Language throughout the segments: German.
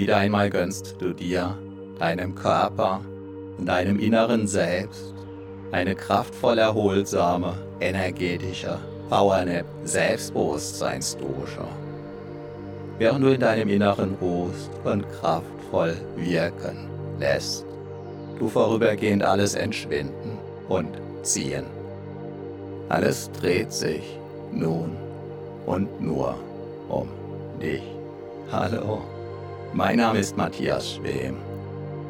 Wieder einmal gönnst du dir, deinem Körper und deinem inneren Selbst eine kraftvoll erholsame, energetische Powernap Selbstbewusstseinsdusche. Während du in deinem Inneren ruhst und kraftvoll wirken lässt, du vorübergehend alles entschwinden und ziehen. Alles dreht sich nun und nur um dich. Hallo, mein Name ist Matthias Schwem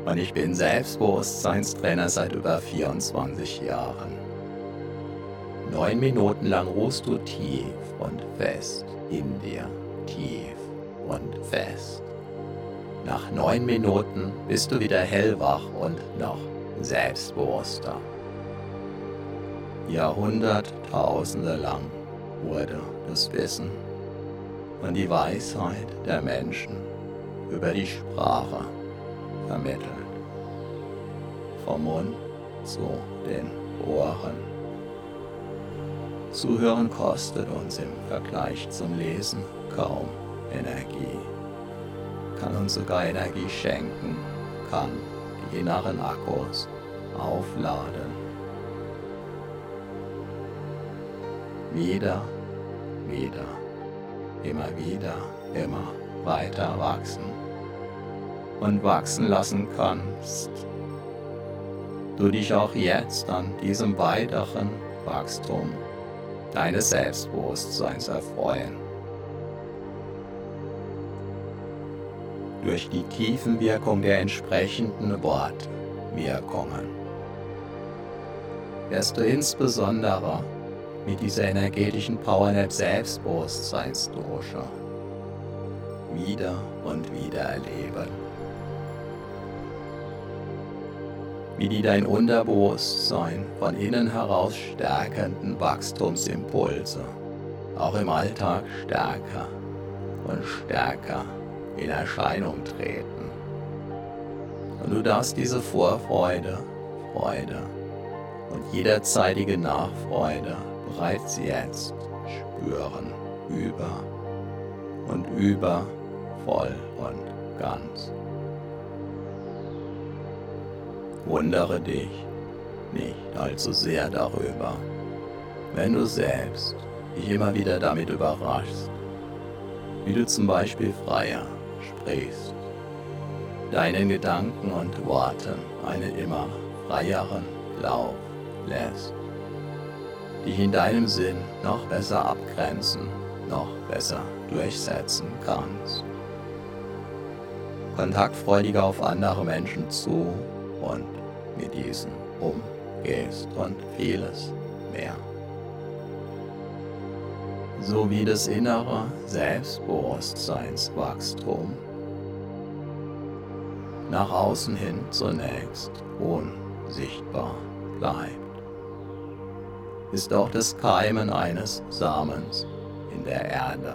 und ich bin Selbstbewusstseinstrainer seit über 24 Jahren. Neun Minuten lang ruhst du tief und fest in dir, tief und fest. Nach neun Minuten bist du wieder hellwach und noch selbstbewusster. Jahrhunderttausende lang wurde das Wissen und die Weisheit der Menschen über die Sprache vermittelt. Vom Mund zu den Ohren. Zuhören kostet uns im Vergleich zum Lesen kaum Energie, kann uns sogar Energie schenken, kann die inneren Akkus aufladen. Wieder, wieder, immer wieder, immer weiter wachsen und wachsen lassen kannst. Du dich auch jetzt an diesem weiteren Wachstum deines Selbstbewusstseins erfreuen. Durch die Tiefenwirkung der entsprechenden Wortwirkungen wirst du insbesondere mit dieser energetischen Powernap Selbstbewusstseinsdosha wieder und wieder erleben. Wie die dein Unterbewusstsein von innen heraus stärkenden Wachstumsimpulse auch im Alltag stärker und stärker in Erscheinung treten. Und du darfst diese Vorfreude, Freude und jederzeitige Nachfreude bereits jetzt spüren, über und über, voll und ganz. Wundere dich nicht allzu sehr darüber, wenn du selbst dich immer wieder damit überraschst, wie du zum Beispiel freier sprichst, deinen Gedanken und Worten einen immer freieren Lauf lässt, dich in deinem Sinn noch besser abgrenzen, noch besser durchsetzen kannst. Kontaktfreudiger auf andere Menschen zu und mit diesen umgehst und vieles mehr. Sowie das innere Selbstbewusstseinswachstum nach außen hin zunächst unsichtbar bleibt, ist auch das Keimen eines Samens in der Erde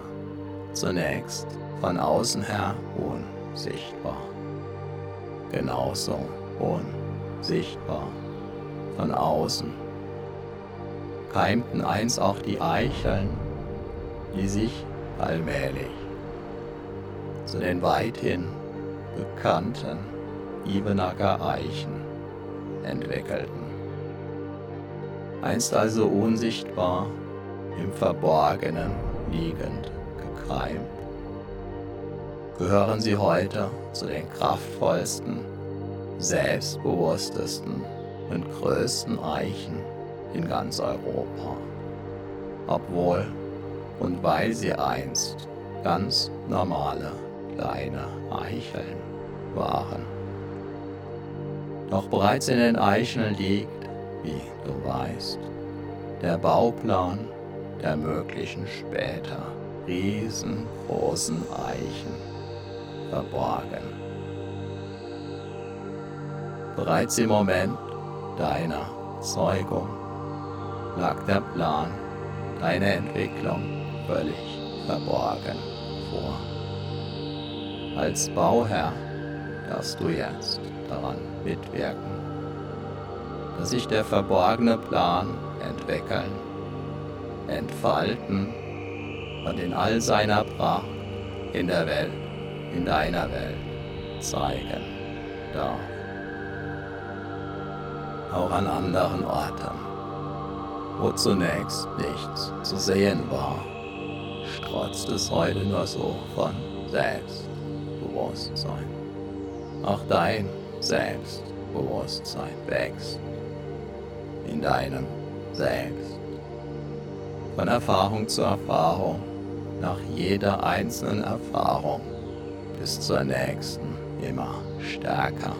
zunächst von außen her unsichtbar. Genauso unsichtbar. Von außen. Keimten einst auch die Eicheln, die sich allmählich zu den weithin bekannten Ibenacker Eichen entwickelten. Einst also unsichtbar im Verborgenen liegend gekeimt, gehören sie heute zu den kraftvollsten, selbstbewusstesten und größten Eichen in ganz Europa. Obwohl und weil sie einst ganz normale kleine Eicheln waren. Doch bereits in den Eicheln liegt, wie du weißt, der Bauplan der möglichen später riesengroßen Eichen verborgen. Bereits im Moment deiner Zeugung lag der Plan deiner Entwicklung völlig verborgen vor. Als Bauherr darfst du jetzt daran mitwirken, dass sich der verborgene Plan entwickeln entfalten und in all seiner Pracht in der Welt, in deiner Welt zeigen darf. Auch an anderen Orten, wo zunächst nichts zu sehen war, strotzt es heute nur so von Selbstbewusstsein. Auch dein Selbstbewusstsein wächst in deinem Selbst. Von Erfahrung zu Erfahrung, nach jeder einzelnen Erfahrung bis zur nächsten immer stärker.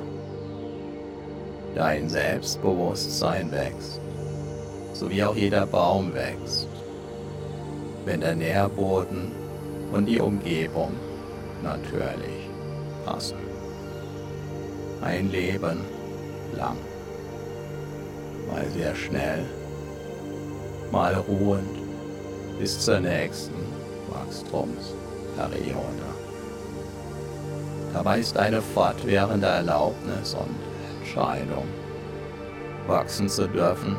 Dein Selbstbewusstsein wächst, so wie auch jeder Baum wächst, wenn der Nährboden und die Umgebung natürlich passen. Ein Leben lang, mal sehr schnell, mal ruhend bis zur nächsten Wachstumsperiode. Dabei ist eine fortwährende Erlaubnis und Entscheidung, wachsen zu dürfen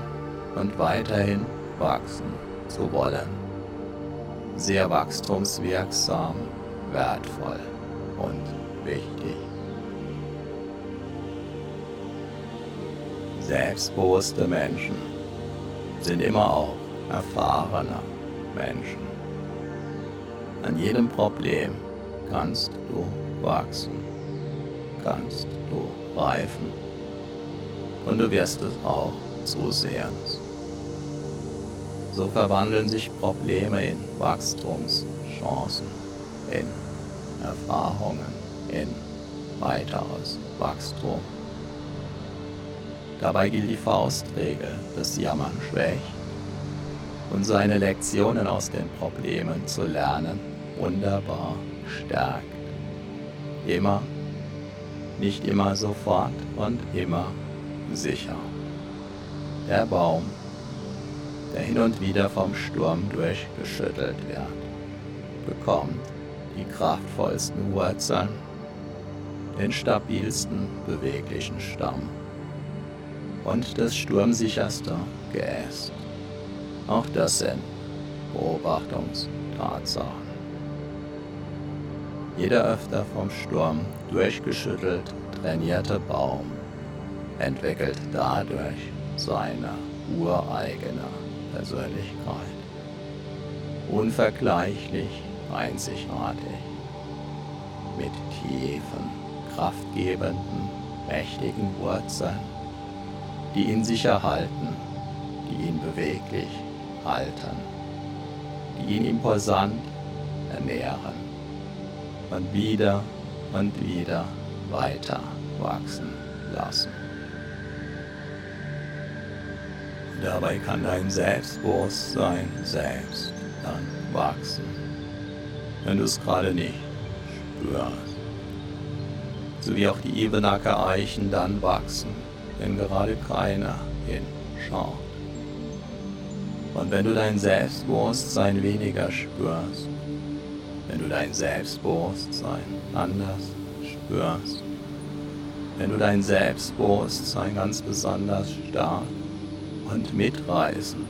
und weiterhin wachsen zu wollen. Sehr wachstumswirksam, wertvoll und wichtig. Selbstbewusste Menschen sind immer auch erfahrene Menschen. An jedem Problem kannst du wachsen, kannst du reifen. Und du wirst es auch zusehends. So verwandeln sich Probleme in Wachstumschancen, in Erfahrungen, in weiteres Wachstum. Dabei gilt die Faustregel, das Jammern schwächt und seine Lektionen aus den Problemen zu lernen wunderbar stärkt immer, nicht immer sofort und immer sicher. Der Baum, der hin und wieder vom Sturm durchgeschüttelt wird, bekommt die kraftvollsten Wurzeln, den stabilsten beweglichen Stamm und das sturmsicherste Geäst. Auch das sind Beobachtungstatsachen jeder öfter vom Sturm durchgeschüttelt trainierte Baum entwickelt dadurch seine ureigene Persönlichkeit. Unvergleichlich einzigartig, mit tiefen, kraftgebenden, mächtigen Wurzeln, die ihn sicher halten, die ihn beweglich halten, die ihn imposant ernähren und wieder und wieder weiter wachsen lassen. Dabei kann dein Selbstbewusstsein selbst dann wachsen, wenn du es gerade nicht spürst. So wie auch die Ebenacker Eichen dann wachsen, wenn gerade keiner hinschaut. Und wenn du dein Selbstbewusstsein weniger spürst, wenn du dein Selbstbewusstsein anders spürst, wenn du dein Selbstbewusstsein ganz besonders stark und mitreißend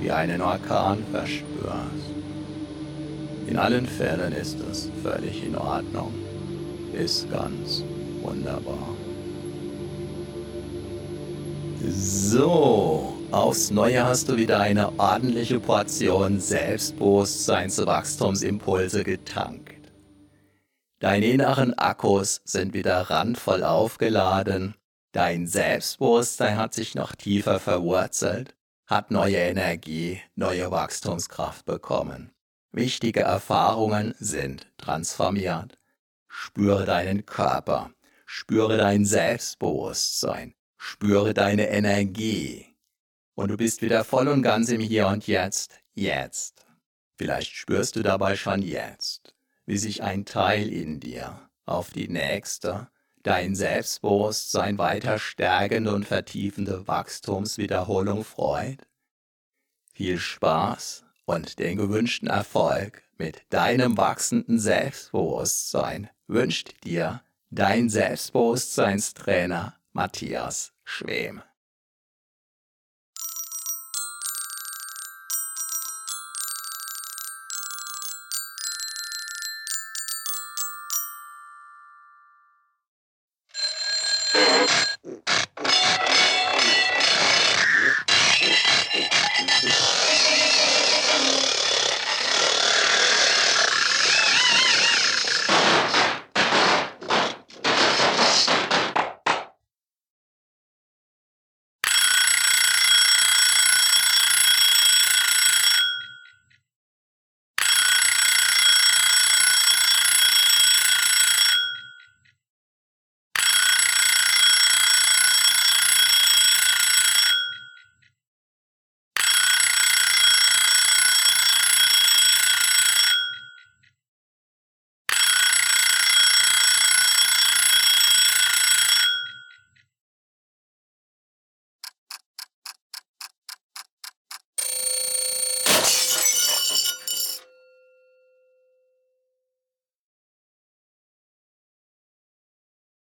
wie einen Orkan verspürst. In allen Fällen ist es völlig in Ordnung, ist ganz wunderbar. So, Aufs Neue hast du wieder eine ordentliche Portion Selbstbewusstseinswachstumsimpulse getankt. Deine inneren Akkus sind wieder randvoll aufgeladen, dein Selbstbewusstsein hat sich noch tiefer verwurzelt, hat neue Energie, neue Wachstumskraft bekommen. Wichtige Erfahrungen sind transformiert. Spüre deinen Körper, spüre dein Selbstbewusstsein, spüre deine Energie und du bist wieder voll und ganz im Hier und Jetzt, jetzt. Vielleicht spürst du dabei schon jetzt, wie sich ein Teil in dir auf die nächste, dein Selbstbewusstsein weiter stärkende und vertiefende Wachstumswiederholung freut. Viel Spaß und den gewünschten Erfolg mit deinem wachsenden Selbstbewusstsein wünscht dir dein Selbstbewusstseinstrainer Matthias Schwem.